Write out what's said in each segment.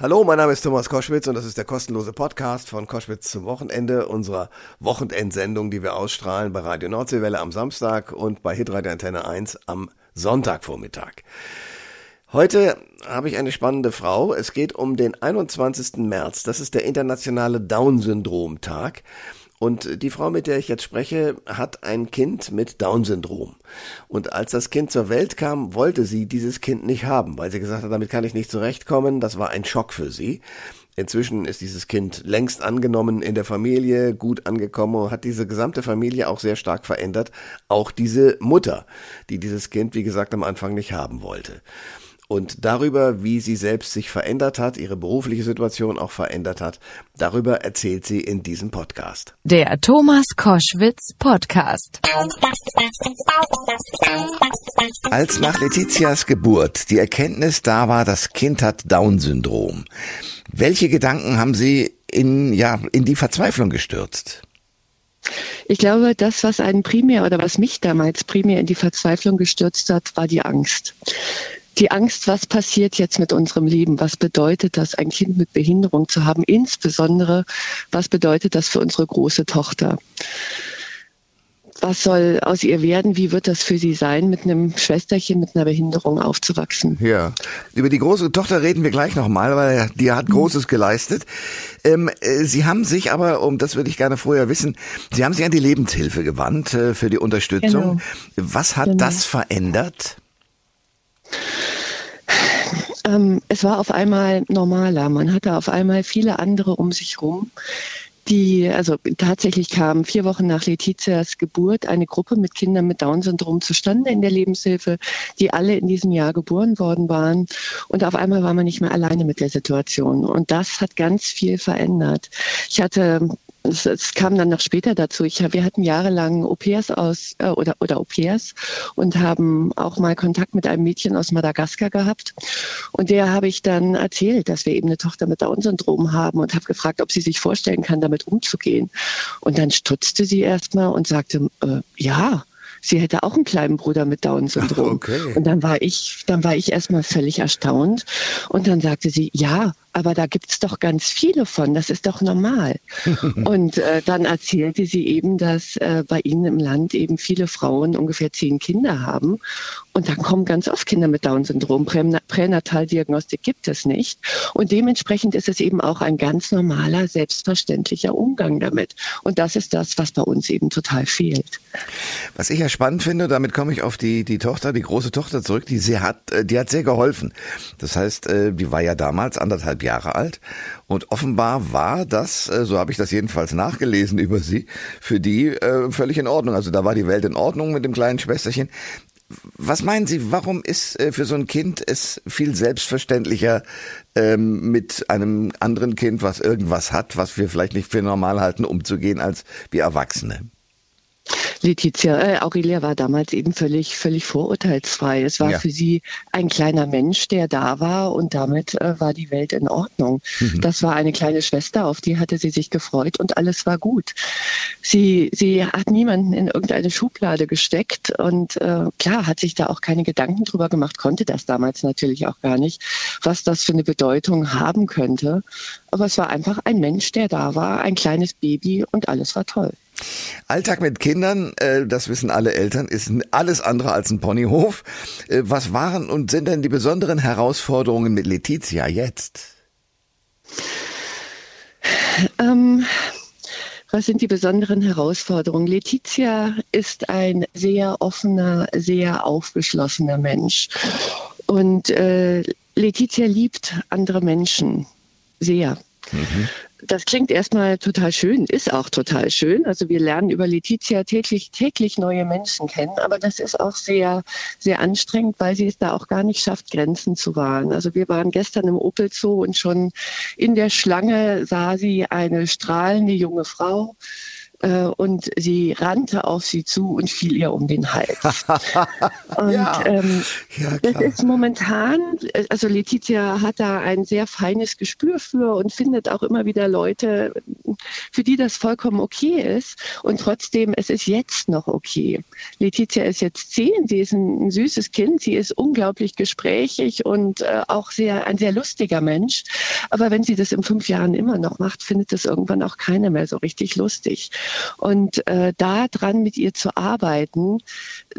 Hallo, mein Name ist Thomas Koschwitz und das ist der kostenlose Podcast von Koschwitz zum Wochenende unserer Wochenendsendung, die wir ausstrahlen bei Radio Nordseewelle am Samstag und bei Hitradio Antenne 1 am Sonntagvormittag. Heute habe ich eine spannende Frau. Es geht um den 21. März. Das ist der internationale Down-Syndrom-Tag. Und die Frau, mit der ich jetzt spreche, hat ein Kind mit Down-Syndrom. Und als das Kind zur Welt kam, wollte sie dieses Kind nicht haben, weil sie gesagt hat, damit kann ich nicht zurechtkommen. Das war ein Schock für sie. Inzwischen ist dieses Kind längst angenommen in der Familie, gut angekommen und hat diese gesamte Familie auch sehr stark verändert. Auch diese Mutter, die dieses Kind, wie gesagt, am Anfang nicht haben wollte und darüber, wie sie selbst sich verändert hat, ihre berufliche Situation auch verändert hat, darüber erzählt sie in diesem Podcast. Der Thomas Koschwitz Podcast. Als nach Letizias Geburt die Erkenntnis da war, das Kind hat Down-Syndrom, welche Gedanken haben Sie in, ja, in die Verzweiflung gestürzt? Ich glaube, das, was einen primär oder was mich damals primär in die Verzweiflung gestürzt hat, war die Angst die Angst, was passiert jetzt mit unserem Leben? Was bedeutet das, ein Kind mit Behinderung zu haben? Insbesondere, was bedeutet das für unsere große Tochter? Was soll aus ihr werden? Wie wird das für sie sein, mit einem Schwesterchen mit einer Behinderung aufzuwachsen? Ja, über die große Tochter reden wir gleich nochmal, weil die hat Großes geleistet. Ähm, äh, sie haben sich aber, um das würde ich gerne vorher wissen, Sie haben sich an die Lebenshilfe gewandt äh, für die Unterstützung. Genau. Was hat genau. das verändert? Ähm, es war auf einmal normaler. Man hatte auf einmal viele andere um sich rum. Die, also tatsächlich kam vier Wochen nach Letizias Geburt eine Gruppe mit Kindern mit Down-Syndrom zustande in der Lebenshilfe, die alle in diesem Jahr geboren worden waren. Und auf einmal war man nicht mehr alleine mit der Situation. Und das hat ganz viel verändert. Ich hatte es, es, kam dann noch später dazu. Ich, wir hatten jahrelang Au-pairs aus äh, oder oder Au-pairs und haben auch mal Kontakt mit einem Mädchen aus Madagaskar gehabt. Und der habe ich dann erzählt, dass wir eben eine Tochter mit Down-Syndrom haben und habe gefragt, ob sie sich vorstellen kann, damit umzugehen. Und dann stutzte sie erstmal und sagte, äh, ja, sie hätte auch einen kleinen Bruder mit Down-Syndrom. Okay. Und dann war ich, dann war ich erstmal völlig erstaunt. Und dann sagte sie, ja, aber da gibt's doch ganz viele von, das ist doch normal. und äh, dann erzählte sie eben, dass äh, bei ihnen im Land eben viele Frauen ungefähr zehn Kinder haben. Und dann kommen ganz oft Kinder mit Down-Syndrom. Pränataldiagnostik gibt es nicht. Und dementsprechend ist es eben auch ein ganz normaler, selbstverständlicher Umgang damit. Und das ist das, was bei uns eben total fehlt. Was ich ja spannend finde, damit komme ich auf die, die Tochter, die große Tochter zurück, die sie hat, äh, die hat sehr geholfen. Das heißt, äh, die war ja damals anderthalb Jahre Jahre alt. Und offenbar war das, äh, so habe ich das jedenfalls nachgelesen über sie, für die äh, völlig in Ordnung. Also da war die Welt in Ordnung mit dem kleinen Schwesterchen. Was meinen Sie, warum ist äh, für so ein Kind es viel selbstverständlicher, ähm, mit einem anderen Kind, was irgendwas hat, was wir vielleicht nicht für normal halten, umzugehen als wir Erwachsene? Letizia, äh, Aurelia war damals eben völlig, völlig vorurteilsfrei. Es war ja. für sie ein kleiner Mensch, der da war und damit äh, war die Welt in Ordnung. Mhm. Das war eine kleine Schwester, auf die hatte sie sich gefreut und alles war gut. Sie, sie hat niemanden in irgendeine Schublade gesteckt und äh, klar hat sich da auch keine Gedanken drüber gemacht, konnte das damals natürlich auch gar nicht, was das für eine Bedeutung haben könnte. Aber es war einfach ein Mensch, der da war, ein kleines Baby und alles war toll. Alltag mit Kindern, äh, das wissen alle Eltern, ist alles andere als ein Ponyhof. Äh, was waren und sind denn die besonderen Herausforderungen mit Letizia jetzt? Ähm, was sind die besonderen Herausforderungen? Letizia ist ein sehr offener, sehr aufgeschlossener Mensch. Und äh, Letizia liebt andere Menschen sehr. Mhm. Das klingt erstmal total schön, ist auch total schön. Also wir lernen über Letizia täglich, täglich neue Menschen kennen, aber das ist auch sehr, sehr anstrengend, weil sie es da auch gar nicht schafft, Grenzen zu wahren. Also wir waren gestern im Opel Zoo und schon in der Schlange sah sie eine strahlende junge Frau und sie rannte auf sie zu und fiel ihr um den Hals. und ja. Ähm, ja, das ist momentan, also Letizia hat da ein sehr feines Gespür für und findet auch immer wieder Leute, für die das vollkommen okay ist. Und trotzdem, es ist jetzt noch okay. Letizia ist jetzt zehn, sie ist ein, ein süßes Kind, sie ist unglaublich gesprächig und äh, auch sehr ein sehr lustiger Mensch. Aber wenn sie das in fünf Jahren immer noch macht, findet das irgendwann auch keiner mehr so richtig lustig. Und äh, da dran mit ihr zu arbeiten,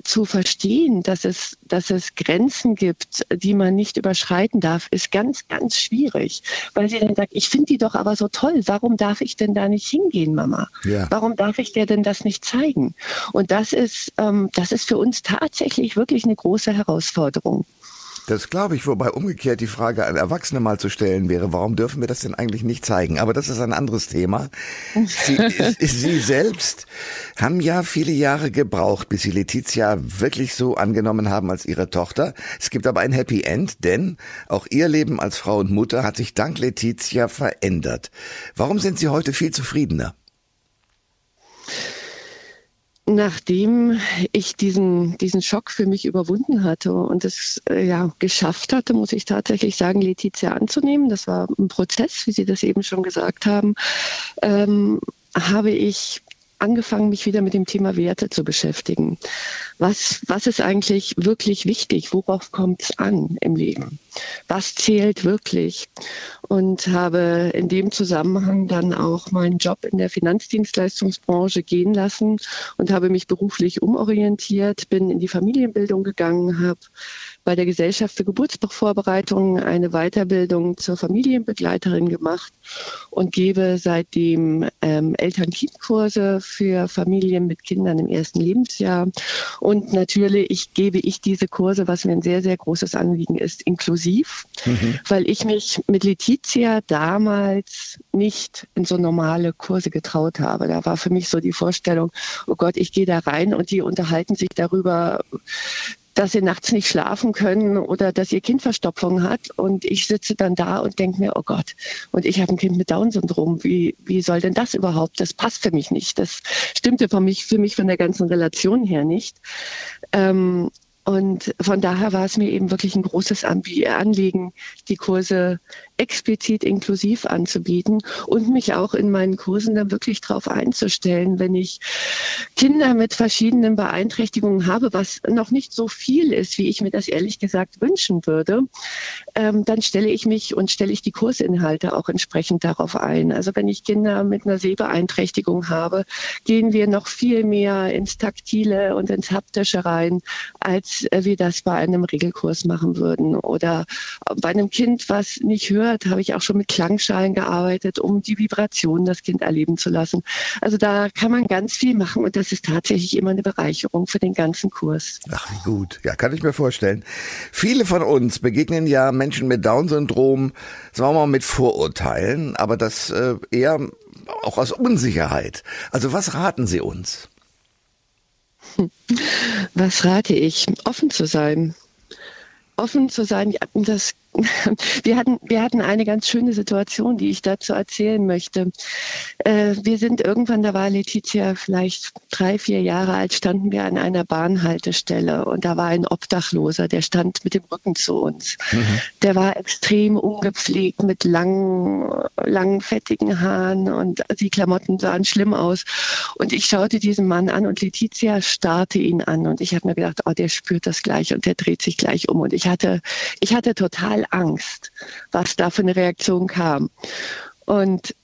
zu verstehen, dass es, dass es Grenzen gibt, die man nicht überschreiten darf, ist ganz, ganz schwierig. Weil sie dann sagt, ich finde die doch aber so toll. Warum darf ich denn da nicht hingehen, Mama? Ja. Warum darf ich dir denn das nicht zeigen? Und das ist, ähm, das ist für uns tatsächlich wirklich eine große Herausforderung. Das glaube ich, wobei umgekehrt die Frage an Erwachsene mal zu stellen wäre, warum dürfen wir das denn eigentlich nicht zeigen? Aber das ist ein anderes Thema. Sie, Sie selbst haben ja viele Jahre gebraucht, bis Sie Letizia wirklich so angenommen haben als Ihre Tochter. Es gibt aber ein Happy End, denn auch Ihr Leben als Frau und Mutter hat sich dank Letizia verändert. Warum sind Sie heute viel zufriedener? Nachdem ich diesen, diesen Schock für mich überwunden hatte und es äh, ja geschafft hatte, muss ich tatsächlich sagen, Letizia anzunehmen. Das war ein Prozess, wie Sie das eben schon gesagt haben. Ähm, habe ich angefangen, mich wieder mit dem Thema Werte zu beschäftigen. Was, was ist eigentlich wirklich wichtig? Worauf kommt es an im Leben? Was zählt wirklich? Und habe in dem Zusammenhang dann auch meinen Job in der Finanzdienstleistungsbranche gehen lassen und habe mich beruflich umorientiert, bin in die Familienbildung gegangen, habe bei der Gesellschaft für Geburtsvorbereitung eine Weiterbildung zur Familienbegleiterin gemacht und gebe seitdem ähm, Eltern-Kind-Kurse für Familien mit Kindern im ersten Lebensjahr. Und natürlich ich, gebe ich diese Kurse, was mir ein sehr, sehr großes Anliegen ist, inklusiv, mhm. weil ich mich mit Letizia damals nicht in so normale Kurse getraut habe. Da war für mich so die Vorstellung, oh Gott, ich gehe da rein und die unterhalten sich darüber, dass sie nachts nicht schlafen können oder dass ihr Kind Verstopfung hat. Und ich sitze dann da und denke mir, oh Gott, und ich habe ein Kind mit Down-Syndrom. Wie, wie soll denn das überhaupt? Das passt für mich nicht. Das stimmte für mich, für mich von der ganzen Relation her nicht. Ähm, und von daher war es mir eben wirklich ein großes Anliegen, die Kurse explizit inklusiv anzubieten und mich auch in meinen Kursen dann wirklich darauf einzustellen, wenn ich Kinder mit verschiedenen Beeinträchtigungen habe, was noch nicht so viel ist, wie ich mir das ehrlich gesagt wünschen würde, ähm, dann stelle ich mich und stelle ich die Kursinhalte auch entsprechend darauf ein. Also wenn ich Kinder mit einer Sehbeeinträchtigung habe, gehen wir noch viel mehr ins Taktile und ins Haptische rein, als wir das bei einem Regelkurs machen würden. Oder bei einem Kind, was nicht hört, gehört, habe ich auch schon mit Klangschalen gearbeitet, um die Vibration das Kind erleben zu lassen. Also da kann man ganz viel machen und das ist tatsächlich immer eine Bereicherung für den ganzen Kurs. Ach, wie gut. Ja, kann ich mir vorstellen. Viele von uns begegnen ja Menschen mit Down-Syndrom, sagen wir mal, mit Vorurteilen, aber das äh, eher auch aus Unsicherheit. Also was raten Sie uns? Was rate ich? Offen zu sein. Offen zu sein, das wir hatten, wir hatten eine ganz schöne Situation, die ich dazu erzählen möchte. Äh, wir sind irgendwann, da war Letizia vielleicht drei, vier Jahre alt, standen wir an einer Bahnhaltestelle und da war ein Obdachloser, der stand mit dem Rücken zu uns. Mhm. Der war extrem ungepflegt mit langen, langen, fettigen Haaren und die Klamotten sahen schlimm aus. Und ich schaute diesen Mann an und Letizia starrte ihn an und ich habe mir gedacht, oh, der spürt das gleich und der dreht sich gleich um. Und ich hatte, ich hatte total Angst, was da für eine Reaktion kam. Und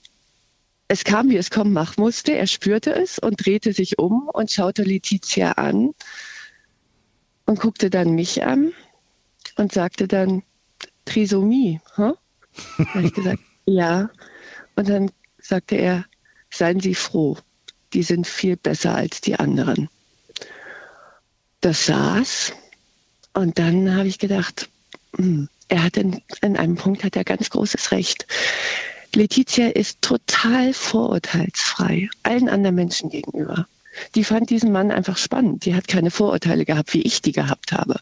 es kam, wie es kommen machen musste. Er spürte es und drehte sich um und schaute Letizia an und guckte dann mich an und sagte dann, Trisomie, huh? ich gesagt, ja. Und dann sagte er, seien Sie froh, die sind viel besser als die anderen. Das saß und dann habe ich gedacht, hm, er hat in, in einem Punkt hat er ganz großes Recht. Letizia ist total vorurteilsfrei allen anderen Menschen gegenüber. Die fand diesen Mann einfach spannend. Die hat keine Vorurteile gehabt, wie ich die gehabt habe.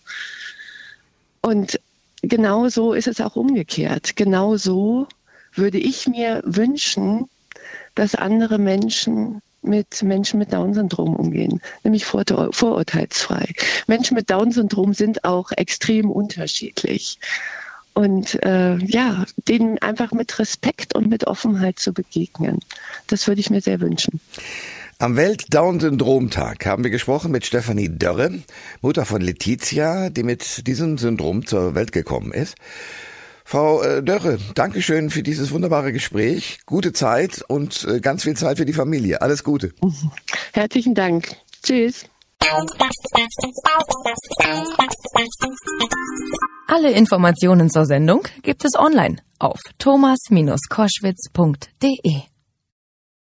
Und genau so ist es auch umgekehrt. Genau so würde ich mir wünschen, dass andere Menschen mit Menschen mit Down-Syndrom umgehen, nämlich vorurteilsfrei. Menschen mit Down-Syndrom sind auch extrem unterschiedlich. Und äh, ja, denen einfach mit Respekt und mit Offenheit zu begegnen. Das würde ich mir sehr wünschen. Am Welt-Down-Syndrom-Tag haben wir gesprochen mit Stefanie Dörre, Mutter von Letizia, die mit diesem Syndrom zur Welt gekommen ist. Frau äh, Dörre, Dankeschön für dieses wunderbare Gespräch. Gute Zeit und äh, ganz viel Zeit für die Familie. Alles Gute. Herzlichen Dank. Tschüss. Alle Informationen zur Sendung gibt es online auf thomas-koschwitz.de.